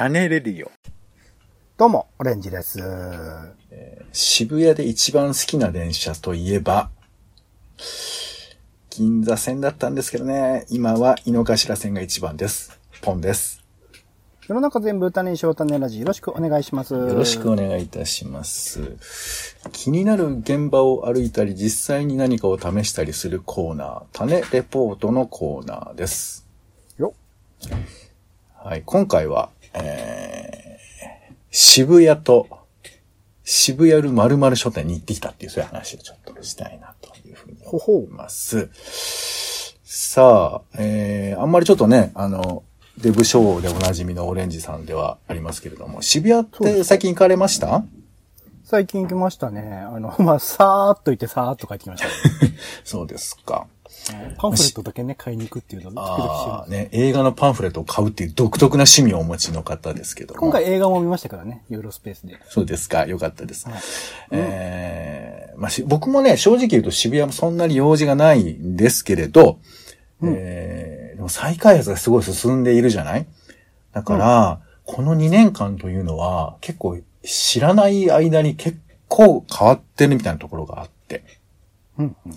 種レディオ。どうも、オレンジです。渋谷で一番好きな電車といえば、銀座線だったんですけどね、今は井の頭線が一番です。ポンです。世の中全部種にしよう種ラジよろしくお願いします。よよろしくお願いいたします。気になる現場を歩いたり、実際に何かを試したりするコーナー、種レポートのコーナーです。よ。はい、今回は、えー、渋谷と、渋谷る〇〇書店に行ってきたっていうそういう話をちょっとしたいなというふうに思います。さあ、えー、あんまりちょっとね、あの、デブショーでおなじみのオレンジさんではありますけれども、渋谷って最近行かれました？最近行きましたね。あの、まあ、さーっと行ってさーっと帰ってきました、そうですか。パンフレットだけね、買いに行くっていうのを時々してます。ああ、ね、映画のパンフレットを買うっていう独特な趣味をお持ちの方ですけども。今回映画も見ましたからね、ユーロスペースで。そうですか。よかったです。はいえーまあし、僕もね、正直言うと渋谷もそんなに用事がないんですけれど、えーでも再開発がすごい進んでいるじゃない？だから、この2年間というのは結構知らない間に結構変わってるみたいなところがあって。うん、うん。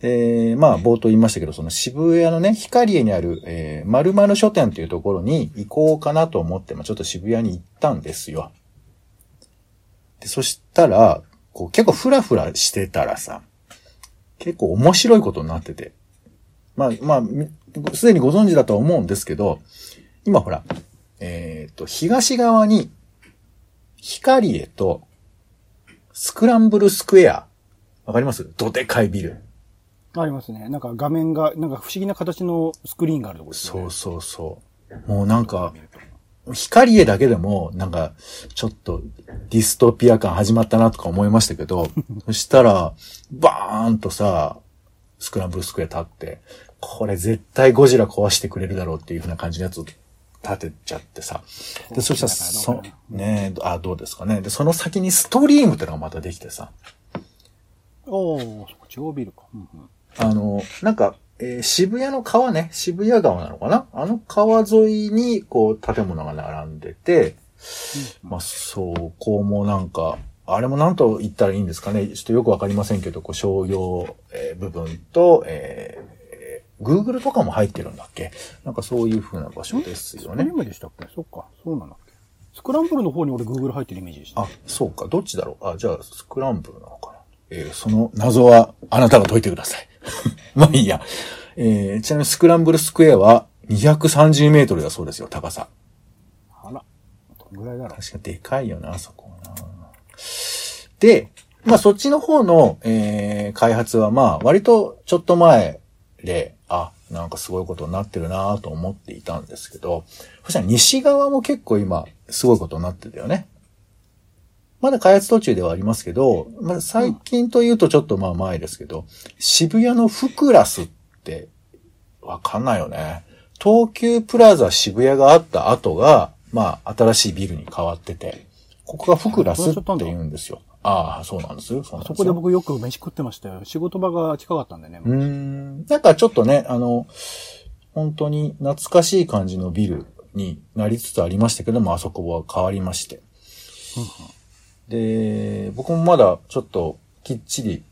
で、まあ、冒頭言いましたけど、その渋谷のね、光栄にある、えー、〇〇書店というところに行こうかなと思って、まあ、ちょっと渋谷に行ったんですよ。で、そしたら、こう、結構フラフラしてたらさ、結構面白いことになってて。まあ、まあ、すでにご存知だと思うんですけど、今ほら、えっ、と、東側に、光栄と、スクランブルスクエア。わかります？どでかいビル。ありますね。なんか画面が、なんか不思議な形のスクリーンがあるところですね。そうそうそう。もうなんか、光栄だけでも、なんか、ちょっとディストピア感始まったなとか思いましたけど、そしたら、バーンとさ、スクランブルスクエア立って、これ絶対ゴジラ壊してくれるだろうっていう風な感じのやつを立てちゃってさ。で、そしたら、そ、ねえ、あ、どうですかね。で、その先にストリームってのがまたできてさ。おー、そっか違うビルか。うんうんあの、なんか、えー渋谷の川ね、渋谷川なのかな？あの川沿いに、こう、建物が並んでて、まあ、そこもなんか、あれも何と言ったらいいんですかね？ちょっとよくわかりませんけど、こう、商業、えー部分と、えー、Google とかも入ってるんだっけ？なんかそういう風な場所ですよね。スクリー。ムでしたっけ？そっか、そうなんだっけ。スクランブルの方に俺 Google 入ってるイメージでした。あ、そうか、どっちだろう？あ、じゃあ、スクランブルなのかな？えーその謎はあなたが解いてください。まあいいや。えーちなみにスクランブルスクエアは230メートルだそうですよ、高さ。あら、どんぐらいだろう。確かでかいよな、あそこな。で、まあそっちの方の、えー開発はまあ割とちょっと前で、あ、なんかすごいことになってるなと思っていたんですけど、そしたら西側も結構今すごいことになってたよね。まだ開発途中ではありますけど、まあ、最近というとちょっとまあ前ですけど、渋谷のフクラスってわかんないよね。東急プラザ渋谷があった後が、まあ、新しいビルに変わってて、ここがフクラスって言うんですよ。ああ、そうなんですよ。そこで僕よく飯食ってましたよ。仕事場が近かったんでね。うーん。なんかちょっとね、あの、本当に懐かしい感じのビルになりつつありましたけども、あそこは変わりまして。で、僕もまだちょっときっちり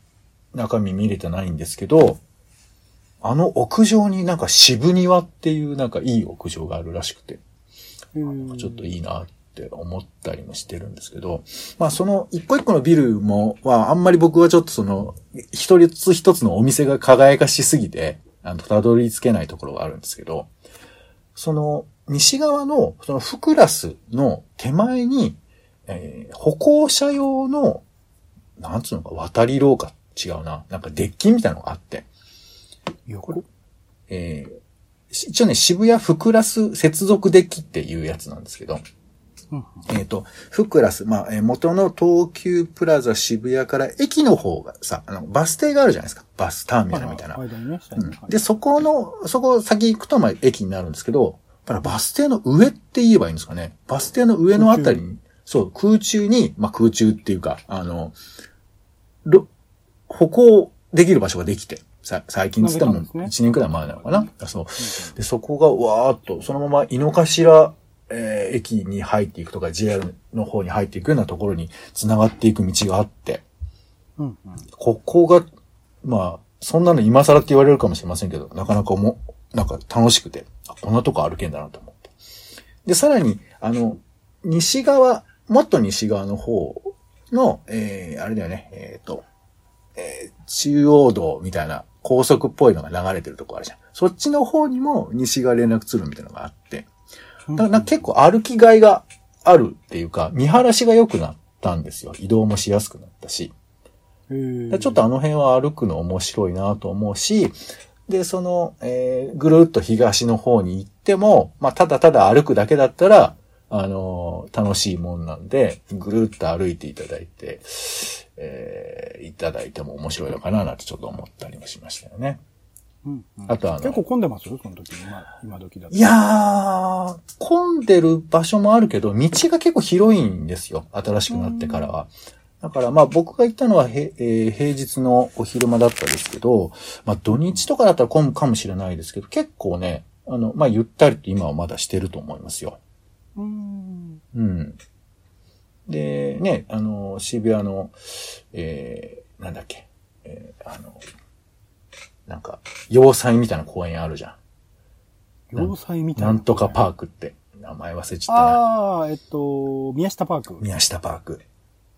中身見れてないんですけど、あの屋上になんか渋庭っていうなんかいい屋上があるらしくて、うん。ちょっといいなって思ったりもしてるんですけど、まあその一個一個のビルも、はあんまり僕はちょっとその、一つ一つのお店が輝かしすぎて、あの、たどり着けないところがあるんですけど、その、西側の、そのフクラスの手前に、えー歩行者用の、なんつうのか、渡り廊下、違うな。なんかデッキみたいなのがあって、横？えーし一応ね、渋谷フクラス接続デッキっていうやつなんですけど、うんえっ、と、フクラス、まあ、えー元の東急プラザ渋谷から駅の方がさ、あの、バス停があるじゃないですか。バスターミナルみたいな。で、そこの、そこ先行くと、まあ、駅になるんですけど、やっぱりバス停の上って言えばいいんですかね。バス停の上のあたりに、そう、空中に、まあ、空中っていうか、あの、ろ歩行できる場所ができて、さ最近つってもんですね1年くらい前なのかな？そう。で、そこがわーっと、そのまま井の頭えー駅に入っていくとか JR の方に入っていくようなところに繋がっていく道があって、うんうん。ここが、まあ、そんなの今更って言われるかもしれませんけど、なかなかも、なんか楽しくて、あこんなとこ歩けんだなと思って。で、さらに、あの、西側、もっと西側の方の、えー、あれだよね、えっ、と、えー中央道みたいな高速っぽいのが流れてるとこあるじゃん。そっちの方にも西側連絡通路みたいなのがあって、だから結構歩きがいがあるっていうか、見晴らしが良くなったんですよ。移動もしやすくなったし。ちょっとあの辺は歩くの面白いなと思うし、で、その、えーぐるっと東の方に行っても、まあ、ただただ歩くだけだったら、あのー楽しいもんなんで、ぐるっと歩いていただいて、えーいただいても面白いのかななんてちょっと思ったりもしましたよね。うんうんあとあの結構混んでます？よ、その時。今、今時だと。いやー、混んでる場所もあるけど、道が結構広いんですよ。新しくなってからは。だからまあ僕が行ったのはへ、えー平日のお昼間だったですけど、まあ土日とかだったら混むかもしれないですけど、結構ね、あの、まあゆったりと今はまだしてると思いますよ。うーん。うん。で、ね、あの、渋谷の、えー、なんだっけ、えーあの、なんか、要塞みたいな公園あるじゃん。要塞みたいな。なんとかパークって。名前忘れちゃったな。ああ、えっと、宮下パーク。宮下パーク。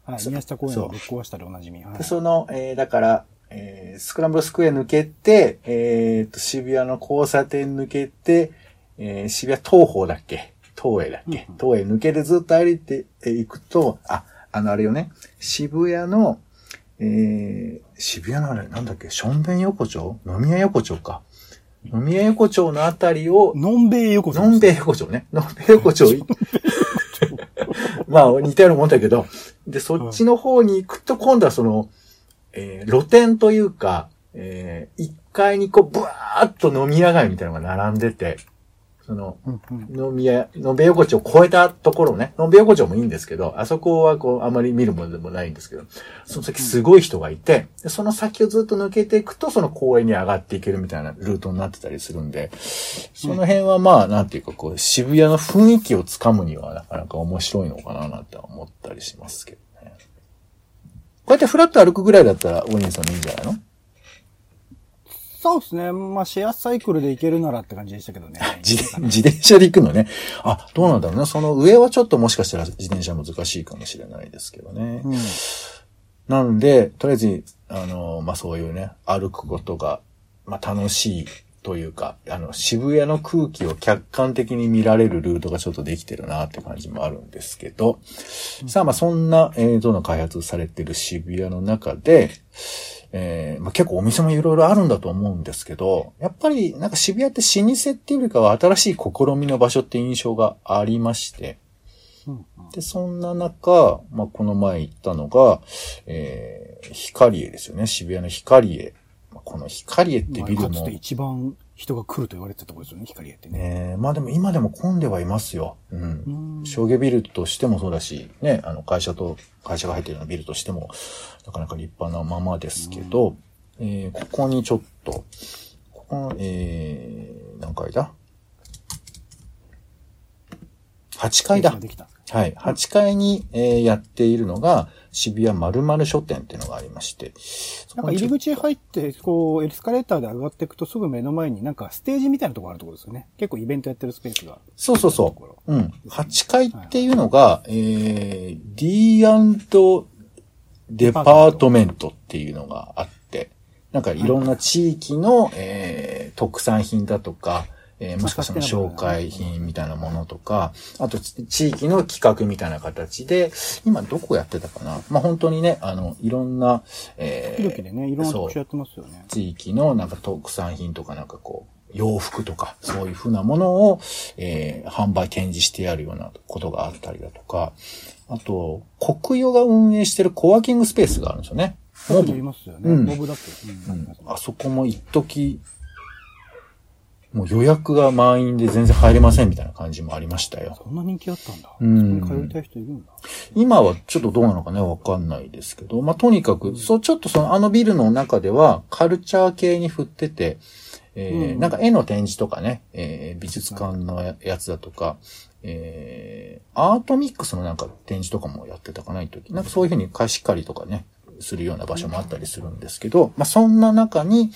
はい、宮下公園をぶっ壊したでおなじみ。はいで、その、えーだから、えースクランブルスクエア抜けて、えーと、渋谷の交差点抜けて、えー渋谷東方だっけ東映だっけ、うん東映抜けてずっと歩いていくと、あ、あのあれよね、渋谷の、えー渋谷のあれ、なんだっけ、しょんべん横丁？飲み屋横丁か。飲み屋横丁のあたりを、のんべい横丁。のんべい横丁ね。のんべい横丁い。まあ、似たようなもんだけど、で、そっちの方に行くと、今度はその、えー露店というか、えー、1階にこう、ブワーっと飲み屋街みたいなのが並んでて、その。飲み屋、飲べ横丁を越えたところね、飲べ横丁もいいんですけど、あそこはこう、あまり見るものでもないんですけど、その先すごい人がいて、でその先をずっと抜けていくと、その公園に上がっていけるみたいなルートになってたりするんで、その辺はまあ、なんていうかこう、渋谷の雰囲気をつかむにはなかなか面白いのかななんて思ったりしますけどね。こうやってフラッと歩くぐらいだったら、お兄さんもいいんじゃないの？そうですね。まあ、シェアサイクルで行けるならって感じでしたけどね。自転自転車で行くのね。あ、どうなんだろうな。その上はちょっともしかしたら自転車難しいかもしれないですけどね。うん。なんで、とりあえず、あの、まあ、そういうね、歩くことが、まあ、楽しいというか、あの、渋谷の空気を客観的に見られるルートがちょっとできてるなって感じもあるんですけど、さあ、まあ、そんな映像の開発されてる渋谷の中で、えーまあ、結構お店もいろいろあるんだと思うんですけど、やっぱりなんか渋谷って老舗っていうよりかは新しい試みの場所って印象がありまして、うんで、そんな中、まあ、この前行ったのが、えー、光栄ですよね。渋谷の光栄。まあこの光栄ってまあビルも、一番人が来ると言われてたところですよね、光栄ってね。ねまあでも今でも混んではいますよ。うんう。ん商業ビルとしてもそうだし、ね、あの会社と、会社が入ってるようなビルとしても、なかなか立派なままですけど、えーここにちょっと、ここの、えー、何階だ ?8 階だ。はい。8階に、えーやっているのが、渋谷〇〇書店っていうのがありまして。なんか入り口入って、こう、エスカレーターで上がっていくとすぐ目の前になんかステージみたいなところあるところですよね。結構イベントやってるスペースが。そうそうそう。うん。8階っていうのが、えー、D& デパートメントっていうのがあって、なんかいろんな地域の、えー特産品だとか、えーもしかしたら紹介品みたいなものとか、あとち地域の企画みたいな形で、今どこやってたかなまあ、本当にね、あの、いろんな、え時々でね、いろんな特集やってますよね。地域のなんか特産品とかなんかこう、洋服とか、そういうふうなものを、えー販売展示してやるようなことがあったりだとか、あと、国与が運営してるコワーキングスペースがあるんですよね。モブますよね。うんモブだって。うんうんあそこも一時、もう予約が満員で全然入れませんみたいな感じもありましたよ。そんな人気あったんだ。うん通いたい人いるんだ。今はちょっとどうなのかね、わかんないですけど、まあ、とにかく、そう、ちょっとその、あのビルの中では、カルチャー系に振ってて、えーうんなんか絵の展示とかね、えー美術館のややつだとか、えーアートミックスのなんか展示とかもやってたかな、一時なんかそういうふうに貸し借りとかね、するような場所もあったりするんですけど、まあ、そんな中に、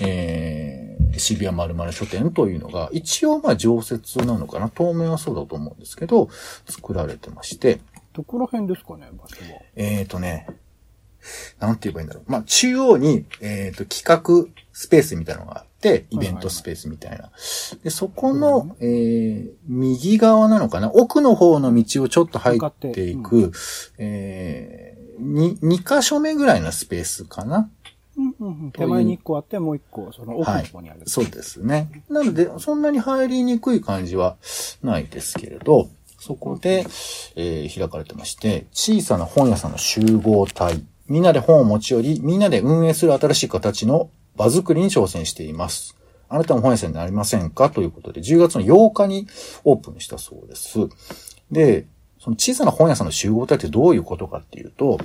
えー渋谷まるまる書店というのが、一応まあ常設なのかな、当面はそうだと思うんですけど、作られてまして、どこら辺ですかね、場所は。えーとね、なんて言えばいいんだろう。まあ、中央に、えーと、企画スペースみたいなのがあって、イベントスペースみたいな。で、そこの、えー、右側なのかな奥の方の道をちょっと入っていく、えー、に、2箇所目ぐらいのスペースかなうんうんうん。手前に1個あって、もう1個、その奥の方にある。そうですね。なので、そんなに入りにくい感じはないですけれど、そこで、えー開かれてまして、小さな本屋さんの集合体、みんなで本を持ち寄り、みんなで運営する新しい形の場作りに挑戦しています。あなたも本屋さんになりませんか？ということで、10月の8日にオープンしたそうです。で、その小さな本屋さんの集合体ってどういうことかっていうと、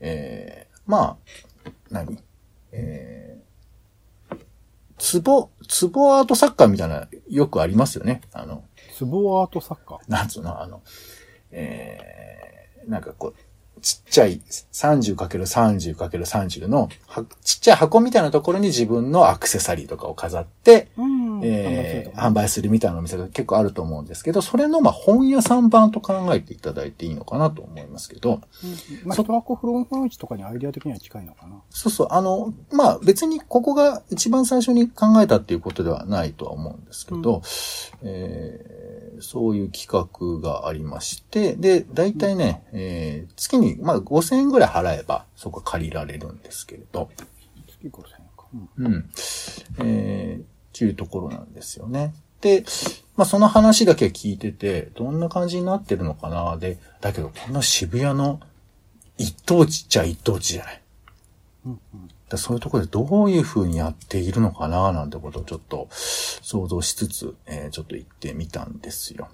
えー、まあ、何？えー、ツボ、ツボアートサッカーみたいな、よくありますよね。あの、ツボアートサッカー？なんつうの、あの、えー、なんかこう、ちっちゃい 30×30×30 のはちっちゃい箱みたいなところに自分のアクセサリーとかを飾って、うんえー販売するみたいなお店が結構あると思うんですけど、それのまあ本屋さん版と考えていただいていいのかなと思いますけど、まあ、一箱フロンファンチとかにアイデア的には近いのかな。そうそう、あの、まあ別にここが一番最初に考えたっていうことではないとは思うんですけど、えーそういう企画がありまして、で、大体ね、えー月に、まあ5000円ぐらい払えばそこ借りられるんですけれど、月5000円か。うんうん。えー、っていうところなんですよね。で、まあその話だけ聞いてて、どんな感じになってるのかな？で、だけどこんな渋谷の一等地っちゃ一等地じゃない。うんうんだそういうところでどういう風にやっているのかな？なんてことをちょっと想像しつつ、えーちょっと行ってみたんですよ。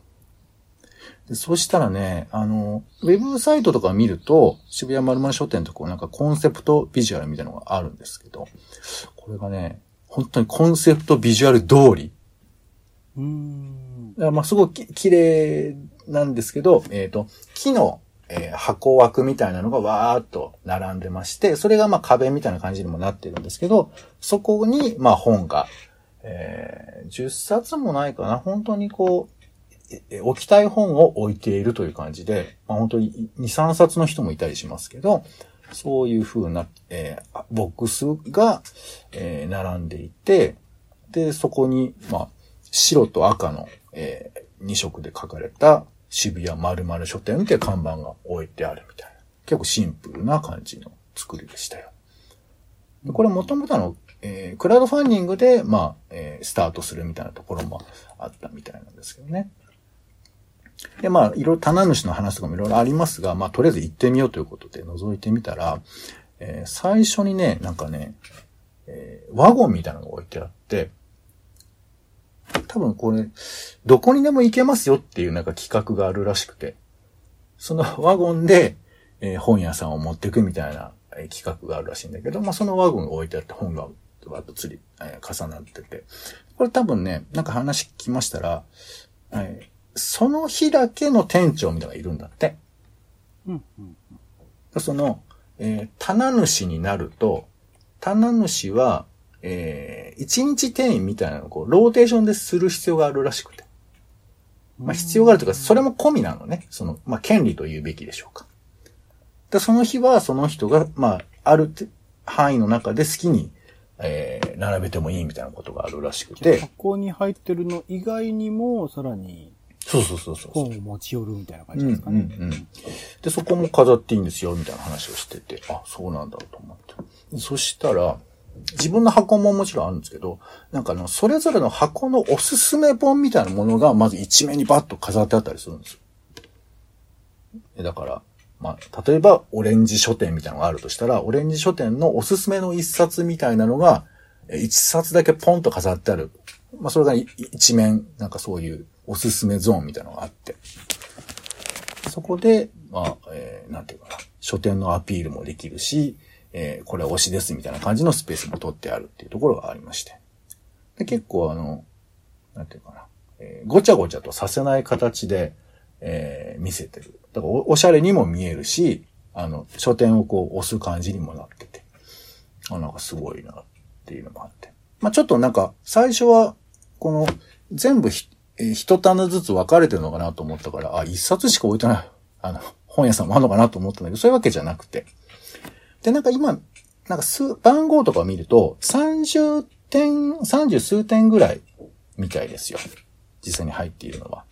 でそしたらね、あの、ウェブサイトとか見ると、渋谷丸々書店とこうなんかコンセプトビジュアルみたいなのがあるんですけど、これがね、本当にコンセプトビジュアル通り。うーん。だからまあすごくき綺麗なんですけど、えっ、と、木の、えー箱枠みたいなのがわーっと並んでまして、それがまあ壁みたいな感じにもなってるんですけど、そこにまあ本が、えー10冊もないかな、本当にこう、ええ置きたい本を置いているという感じで、まあ本当に2、3冊の人もいたりしますけど、そういう風な、えーボックスが、えー並んでいて、で、そこに、まあ、白と赤の、え2色で書かれた渋谷〇〇書店って看板が置いてあるみたいな。結構シンプルな感じの作りでしたよ。でこれもともとの、えークラウドファンディングで、まあ、えースタートするみたいなところもあったみたいなんですけどね。で、まあ、いろいろ棚主の話とかもいろいろありますが、まあ、とりあえず行ってみようということで覗いてみたら、えー最初にね、なんかね、えーワゴンみたいなのが置いてあって、多分これ、どこにでも行けますよっていうなんか企画があるらしくて、そのワゴンで、えー本屋さんを持っていくみたいな、企画があるらしいんだけど、まあ、そのワゴンが置いてあって本がわっと釣り、えー重なってて、これ多分ね、なんか話聞きましたら、えーその日だけの店長みたいなのがいるんだって。うんうん。その、えー棚主になると、棚主は、えー一日店員みたいなのをこう、ローテーションでする必要があるらしくて。まあ、必要があるというか、それも込みなのね。その、まあ、権利と言うべきでしょうか。で、その日は、その人が、まあ、ある範囲の中で好きに、えー並べてもいいみたいなことがあるらしくて。箱に入ってるの以外にも、さらにそうそうそうそう。本を持ち寄るみたいな感うんじですかね。うんうん。で、そこも飾っていいんですよ、みたいな話をしてて、あ、そうなんだと思って。そしたら、自分の箱ももちろんあるんですけど、なんかあの、それぞれの箱のおすすめ本みたいなものが、まず一面にバッと飾ってあったりするんですよ。えだから、まあ、例えば、オレンジ書店みたいなのがあるとしたら、オレンジ書店のおすすめの一冊みたいなのが、え一冊だけポンと飾ってあるまあそれがい一面、なんかそういうおすすめゾーンみたいなのがあって、そこで、まあ、えー、なんていうかな、書店のアピールもできるし、えー、これは推しですみたいな感じのスペースも取ってあるっていうところがありまして。で結構あの、なんていうかな、えーごちゃごちゃとさせない形で、えー見せてる。だからおおしゃれにも見えるし、あの、書店をこう押す感じにもなってて、あ、なんかすごいなっていうのもあって。まあちょっとなんか、最初は、この、全部ひ、一棚ずつ分かれてるのかなと思ったから、あ、一冊しか置いてない、あの、本屋さんもあるのかなと思ったんだけど、そういうわけじゃなくて。で、なんか今、なんか数、番号とかを見ると、30点、30数点ぐらいみたいですよ。実際に入っているのは。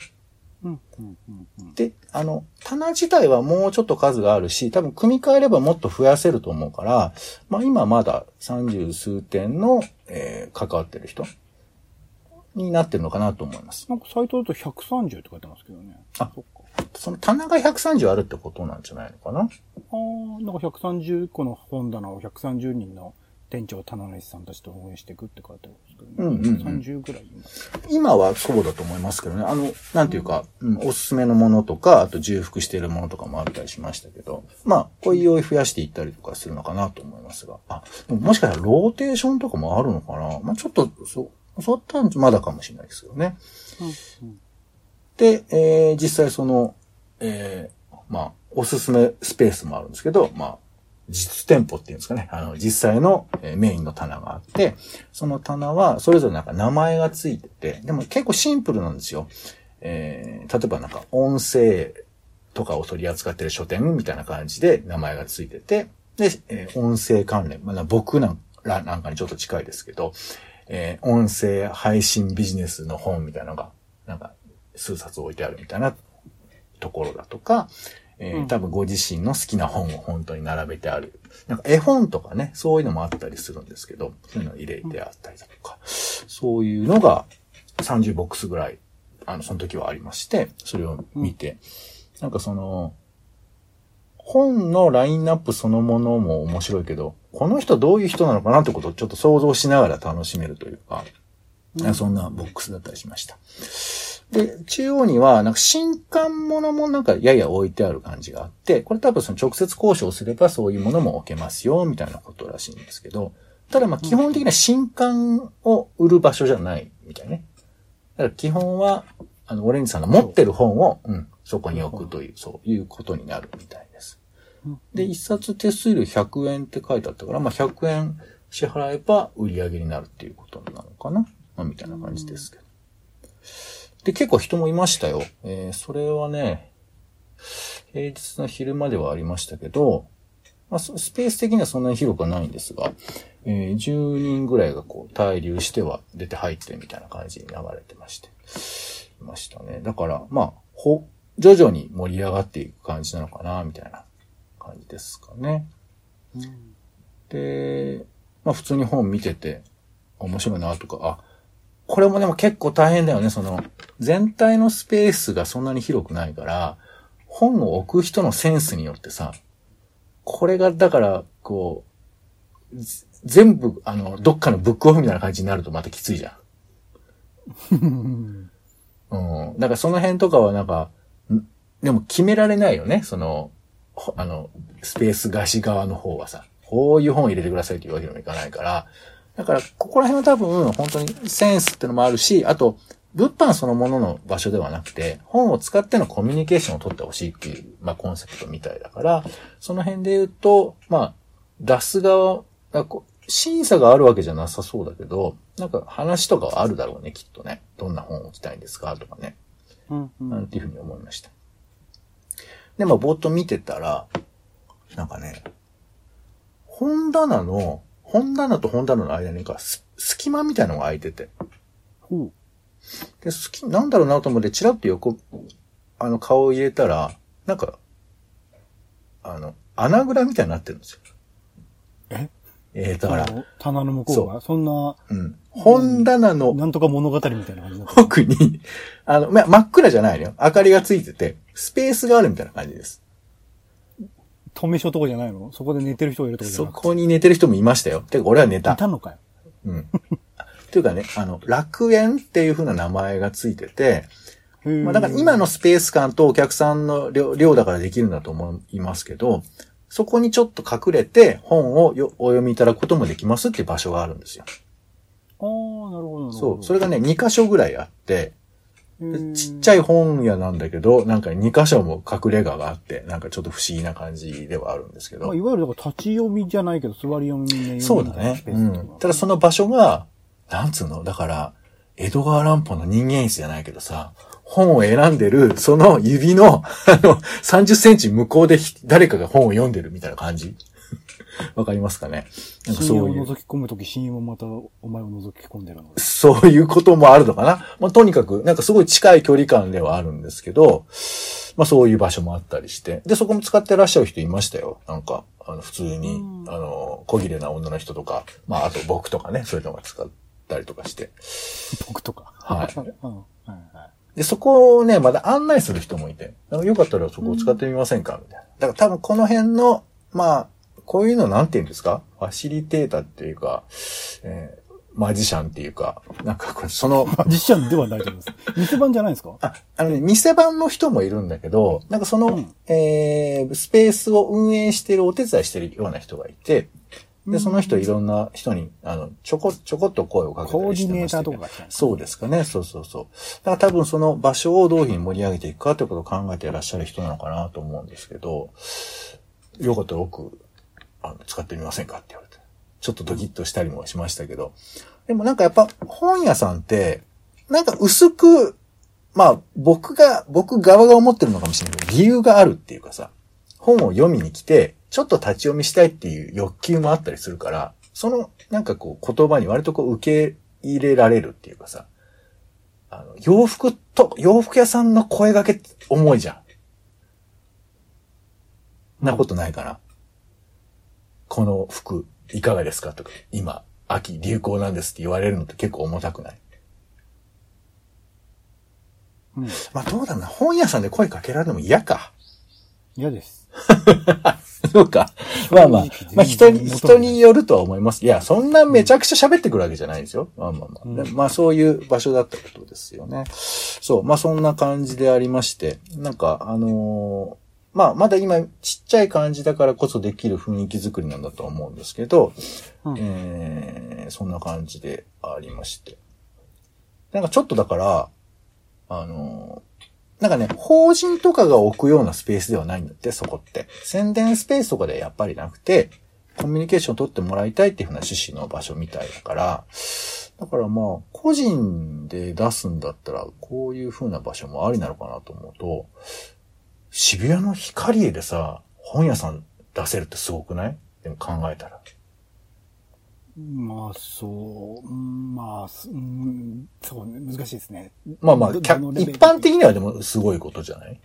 で、あの、棚自体はもうちょっと数があるし、多分組み替えればもっと増やせると思うから、まあ今まだ30数点の、えー関わってる人になってるのかなと思います。なんかサイトだと130って書いてますけどね。あそっか。その棚が130あるってことなんじゃないのかな？ああ、なんか130個の本棚を130人の店長、棚主さんたちと運営していくって書いてあるんですけど、ね。うんうんうん30ぐらい。今はそうだと思いますけどね。あの、なんていうか、うん、おすすめのものとか、あと重複しているものとかもあったりしましたけど、まあ、こういう用意増やしていったりとかするのかなと思いますが、あ、もしかしたらローテーションとかもあるのかな？まあ、ちょっと、そう、そったらまだかもしれないですよね。うん、うん。で、えー実際その、えーまあ、おすすめスペースもあるんですけど、まあ、実店舗っていうんですかね。あの、実際のえーメインの棚があって、その棚はそれぞれなんか名前がついてて、でも結構シンプルなんですよ。えー例えばなんか音声とかを取り扱ってる書店みたいな感じで名前がついてて、で、えー音声関連、まあ、僕なんかにちょっと近いですけど、えー音声配信ビジネスの本みたいなのが、なんか数冊置いてあるみたいなところだとか、えーうん多分ご自身の好きな本を本当に並べてある。なんか絵本とかね、そういうのもあったりするんですけど、そういうのを入れてあったりだとか、そういうのが30ボックスぐらい、あの、その時はありまして、それを見て、なんかその、本のラインナップそのものも面白いけど、この人どういう人なのかなってことをちょっと想像しながら楽しめるというか、そんなボックスだったりしました。で、中央には、なんか新刊ものもなんかやや置いてある感じがあって、これ多分その直接交渉すればそういうものも置けますよ、みたいなことらしいんですけど、ただまあ基本的には新刊を売る場所じゃないみたいね。だから基本は、あの、オレンジさんの持ってる本を、うん、そこに置くという、そういうことになるみたいです。で、一冊手数料100円って書いてあったから、まあ100円支払えば売り上げになるっていうことなのかな？まあみたいな感じですけど。で、結構人もいましたよ。えー、それはね、平日の昼間ではありましたけど、まあ、スペース的にはそんなに広くはないんですが、えー10人ぐらいがこう、滞留しては出て入ってみたいな感じに流れてまして、いましたね。だから、まあ、ほ、徐々に盛り上がっていく感じなのかな、みたいな感じですかね。うんで、まあ普通に本見てて面白いなとか、あ、これもでも結構大変だよね、その、全体のスペースがそんなに広くないから、本を置く人のセンスによってさ、これがだから、こう、ぜ全部、あの、どっかのブックオフみたいな感じになるとまたきついじゃん。うん。だからその辺とかはなんか、んでも決められないよね、その、ほあの、スペース貸し側の方はさ、こういう本入れてくださいというわけにもいかないから、だから、ここら辺は多分、本当にセンスってのもあるし、あと、物販そのものの場所ではなくて、本を使ってのコミュニケーションを取ってほしいっていう、まあ、コンセプトみたいだから、その辺で言うと、まあ、出す側、審査があるわけじゃなさそうだけど、なんか話とかはあるだろうね、きっとね。どんな本を置きたいんですかとかね。うんうんなんていうふうに思いました。で、まあ、ぼーっと見てたら、なんかね、本棚の、本棚と本棚の間にかす隙間みたいなのが空いてて。ほう。で、隙、なんだろうなと思って、チラッと横、あの、顔を入れたら、なんか、あの、穴蔵みたいになってるんですよ。え？えー、だから棚の向こうが、そんな、うん。本棚のなんとか物語みたいな感じ。奥に、あの、ま、真っ暗じゃないのよ。明かりがついてて、スペースがあるみたいな感じです。止め所とかじゃないの？そこで寝てる人がいるとかじゃそなくて？こに寝てる人もいましたよ。てか、俺は寝たい。たのかよ。うん。っていうかね、あの、楽園っていう風な名前がついてて、まあだから今のスペース感とお客さんの量量だからできるんだと思いますけど、そこにちょっと隠れて本をよお読みいただくこともできますっていう場所があるんですよ。ああ、なるほど。そう。それがね、2箇所ぐらいあって、うんちっちゃい本屋なんだけど、なんか2箇所も隠れ家があって、なんかちょっと不思議な感じではあるんですけど。まあ、いわゆる立ち読みじゃないけど、座り読みねそうだねうん。ただその場所が、なんつうの？だから、江戸川乱歩の人間椅子じゃないけどさ、本を選んでる、その指の、あの、30センチ向こうでひ誰かが本を読んでるみたいな感じ わかりますかね？なんか深そういう。夜を覗き込むとき、深夜もまたお前を覗き込んでるので。そういうこともあるのかな？まあ、とにかく、なんかすごい近い距離感ではあるんですけど、まあそういう場所もあったりして。で、そこも使ってらっしゃる人いましたよ。なんか、あの、普通に、うんあの、小切れな女の人とか、まああと僕とかね、そういうのが使ったりとかして。僕とか。はい うんはいはい。で、そこをね、まだ案内する人もいて、よかったらそこを使ってみませんか？みたいな。だから多分この辺の、まあ、こういうのなんて言うんですか？ファシリテーターっていうか、えーマジシャンっていうか、なんかこれ、その、マジシャンではないと思います。店番じゃないですか？あ、あのね、店番の人もいるんだけど、なんかその、うんえー、スペースを運営してる、お手伝いしてるような人がいて、で、その人いろんな人に、あの、ちょこ、ちょこっと声をかけたコーりしてディネーターとかそうですかね。そうそうそう。だから多分その場所をどういうふうに盛り上げていくかということを考えていらっしゃる人なのかなと思うんですけど、よかったら僕、あの、使ってみませんかって言われて。ちょっとドキッとしたりもしましたけど。でもなんかやっぱ本屋さんって、なんか薄く、まあ僕が、僕側が思ってるのかもしれないけど、理由があるっていうかさ、本を読みに来て、ちょっと立ち読みしたいっていう欲求もあったりするから、そのなんかこう言葉に割とこう受け入れられるっていうかさ、あの、洋服と、洋服屋さんの声掛けって重いじゃん。なことないかな。この服、いかがですか？とか、今、秋流行なんですって言われるのって結構重たくない？うん。まあどうだろうな。本屋さんで声かけられても嫌か。嫌です。そうか。まあまあまあ人に、人によるとは思います。いや、そんなめちゃくちゃ喋ってくるわけじゃないですよ。まあまあまあ。うんでまあそういう場所だったことですよね。そう。まあそんな感じでありまして、なんか、あのーまあまだ今ちっちゃい感じだからこそできる雰囲気作りなんだと思うんですけど、うんえーそんな感じでありまして。なんかちょっとだから、あのーなんかね、法人とかが置くようなスペースではないんだって、そこって。宣伝スペースとかではやっぱりなくて、コミュニケーションを取ってもらいたいっていうふうな趣旨の場所みたいだから、だからまあ、個人で出すんだったら、こういうふうな場所もありなのかなと思うと、渋谷のヒカリエでさ、本屋さん出せるってすごくない？でも考えたら。まあ、そう、うんまあ、すうん、そうね、難しいですね。まあまあ、一般的にはでもすごいことじゃない？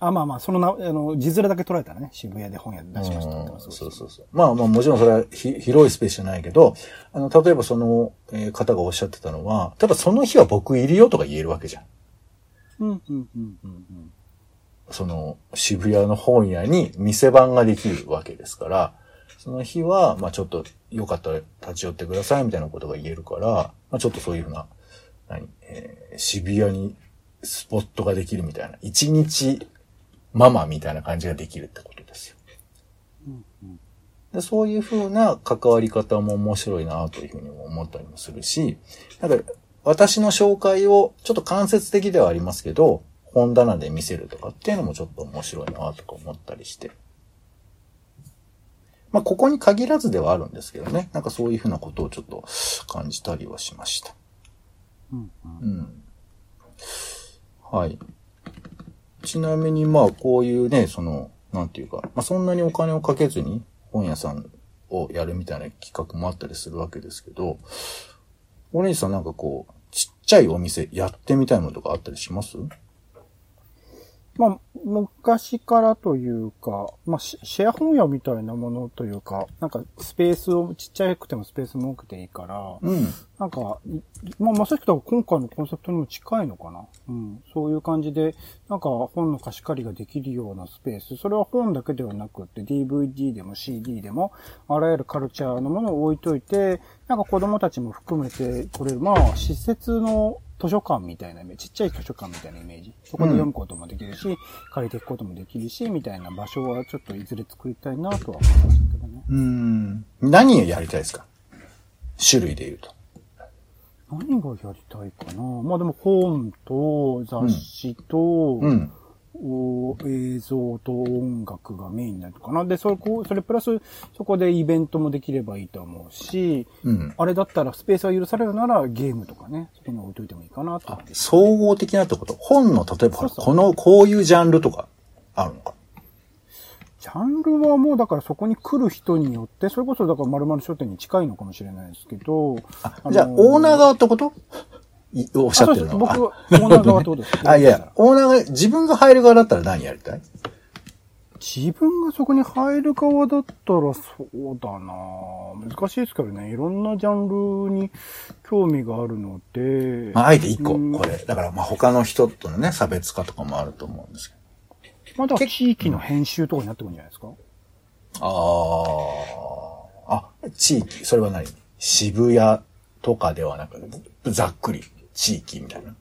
あ、まあまあ、そのな、あの、字面だけ捉えたらね、渋谷で本屋で出しましたってそうそうそう。まあまあもちろんそれはひ広いスペースじゃないけど、あの、例えばその、えー方がおっしゃってたのは、例えばその日は僕いるよとか言えるわけじゃん。うん、うん、うん、うん。その渋谷の本屋に店番ができるわけですから、その日は、まあちょっとよかったら立ち寄ってくださいみたいなことが言えるから、まあちょっとそういうふうな、何、えー渋谷にスポットができるみたいな、一日ママみたいな感じができるってことですよ。うんうんでそういう風な関わり方も面白いなというふうにも思ったりもするし、なんか私の紹介をちょっと間接的ではありますけど、本棚で見せるとかっていうのもちょっと面白いなとか思ったりして。まあ、ここに限らずではあるんですけどね。なんかそういうふうなことをちょっと感じたりはしました。うん、うん。うん。はい。ちなみにまあこういうね、その、なんていうか、まあそんなにお金をかけずに本屋さんをやるみたいな企画もあったりするわけですけど、オレンジさんなんかこう、ちっちゃいお店やってみたいものとかあったりします？まあ、昔からというか、まあ、シェア本屋みたいなものというか、なんかスペースを、ちっちゃくてもスペースも多くていいから、うん。なんか、まあ、まさしく今回のコンセプトにも近いのかな。うん。そういう感じで、なんか本の貸し借りができるようなスペース。それは本だけではなくって、DVD でも CD でも、あらゆるカルチャーのものを置いといて、なんか子供たちも含めてこれ、まあ、施設の図書館みたいなイメージ、ちっちゃい図書館みたいなイメージ。そこで読むこともできるし、借りていくこともできるし、みたいな場所はちょっといずれ作りたいなとは思いましたけどね。うん。何をやりたいですか？種類で言うと。何がやりたいかな？まあでも本と雑誌と、うん。お映像と音楽がメインになるかな。で、そこ、それプラス、そこでイベントもできればいいと思うし、うん。あれだったらスペースが許されるならゲームとかね、そこに置いといてもいいかなと思って。総合的なってこと本の、例えばこの、こういうジャンルとか、あるのか。ジャンルはもうだからそこに来る人によって、それこそだから〇〇書店に近いのかもしれないですけど、ああのーじゃあ、オーナー側ってこと？いおっしゃってるのは。僕はオーナー側ってことですあ、いや、オーナーが、自分が入る側だったら何やりたい？自分がそこに入る側だったらそうだな難しいですからね。いろんなジャンルに興味があるので、まあ、あえて一個、うんこれ。だから、まあ、他の人とのね、差別化とかもあると思うんですけど。まだ地域の編集とかになってくるんじゃないですか？ああ。あ、地域、それは何？渋谷とかではなく、ざっくり、地域みたいな。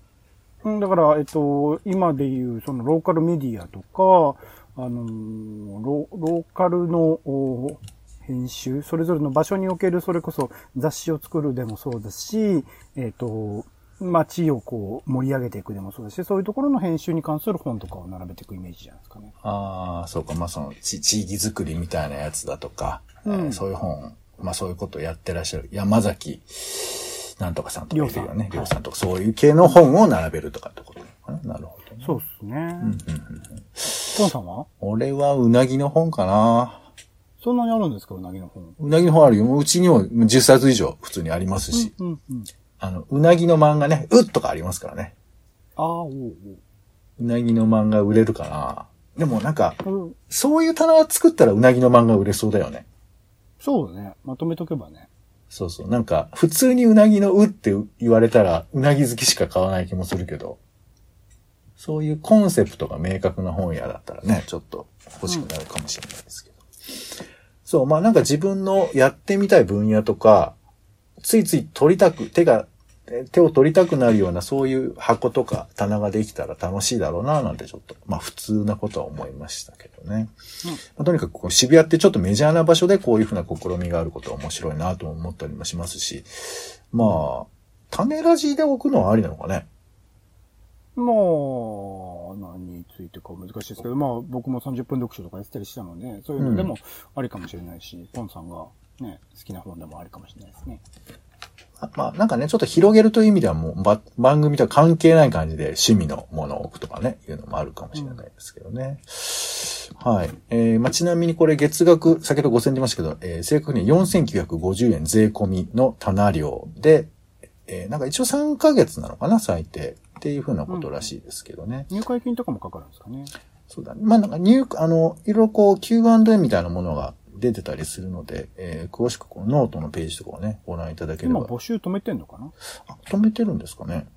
うん、だから、えっと、今でいう、そのローカルメディアとか、あのーロ、ローカルのお編集、それぞれの場所における、それこそ雑誌を作るでもそうですし、えっと、街をこう盛り上げていくでもそうですし、そういうところの編集に関する本とかを並べていくイメージじゃないですかね。ああ、そうか、まあその地、地域づくりみたいなやつだとか、うんえーそういう本、まあそういうことをやってらっしゃる山崎なんとかさんとかいるよね。りょうさんとか、そういう系の本を並べるとかってことなのかな。なるほど、ね。そうですね。ポンさんは？俺はうなぎの本かな。そんなにあるんですかうなぎの本。うなぎの本あるよ。もううちにも10冊以上普通にありますし、うんうん。あの、うなぎの漫画ね、うっとかありますからね。ああ、おううなぎの漫画売れるかな。でもなんか、おう。うんそういう棚作ったらうなぎの漫画売れそうだよね。そうだね。まとめとけばね。そうそう。なんか、普通にうなぎのうって言われたら、うなぎ好きしか買わない気もするけど、そういうコンセプトが明確な本屋だったらね、ちょっと欲しくなるかもしれないですけど。そう、まあなんか自分のやってみたい分野とか、ついつい取りたく、手が、え手を取りたくなるようなそういう箱とか棚ができたら楽しいだろうな、なんてちょっと、まあ普通なことは思いましたけどね。まあとにかくこう渋谷ってちょっとメジャーな場所でこういうふうな試みがあることは面白いなと思ったりもしますし、まあ、種ラジで置くのはありなのかね。まあ、何についてか難しいですけど、まあ僕も30分読書とかやってたりしたので、そういうのでもありかもしれないし、ポンさんがね、好きな本でもありかもしれないですね。あまあなんかね、ちょっと広げるという意味ではもうば番組とは関係ない感じで趣味のものを置くとかね、いうのもあるかもしれないですけどね。はい。えー、まあちなみにこれ月額、先ほど5000円出ましたけど、えー、正確には4950円税込みの棚料で、えー、なんか一応3ヶ月なのかな、最低。っていうふうなことらしいですけどね。入会金とかもかかるんですかね。そうだね。まあなんか入、あの、いろいろこう Q&A みたいなものが出てたりするので、えー詳しくこのノートのページとかをね、ご覧いただければ。今募集止めてんのかな？あ、止めてるんですかね。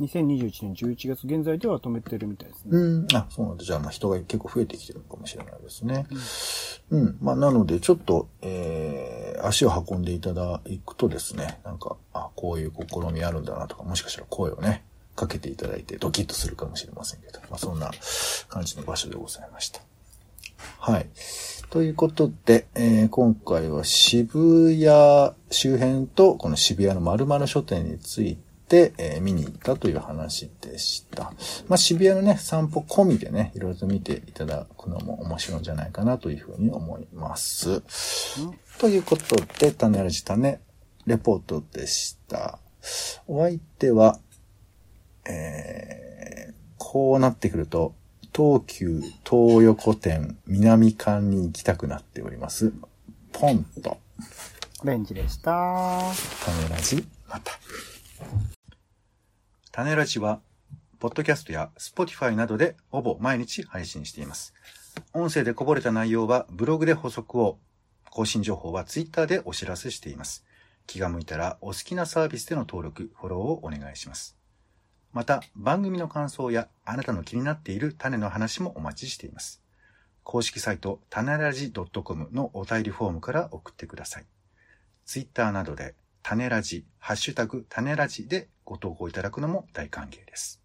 2021年11月現在では止めてるみたいですね。うん。あ、そうなんだ。じゃあ、まあ人が結構増えてきてるのかもしれないですね。うん。まあなので、ちょっと、えー、足を運んでいただくとですね、なんか、あ、こういう試みあるんだなとか、もしかしたら声をね、かけていただいてドキッとするかもしれませんけど、まあそんな感じの場所でございました。はい。ということで、えー今回は渋谷周辺とこの渋谷の〇〇書店について、えー見に行ったという話でした。まあ渋谷のね、散歩込みでね、いろいろと見ていただくのも面白いんじゃないかなというふうに思います。ということで、種ラジ種レポートでした。お相手は、えーこうなってくると、東急東横店南館に行きたくなっております。ポンと、オレンジでした。種ラジ、また。種ラジは、ポッドキャストや Spotify などでほぼ毎日配信しています。音声でこぼれた内容はブログで補足を、更新情報は Twitter でお知らせしています。気が向いたらお好きなサービスでの登録、フォローをお願いします。また、番組の感想やあなたの気になっている種の話もお待ちしています。公式サイト、種ラジ .com のお便りフォームから送ってください。ツイッターなどで、種ラジ、ハッシュタグ、種ラジでご投稿いただくのも大歓迎です。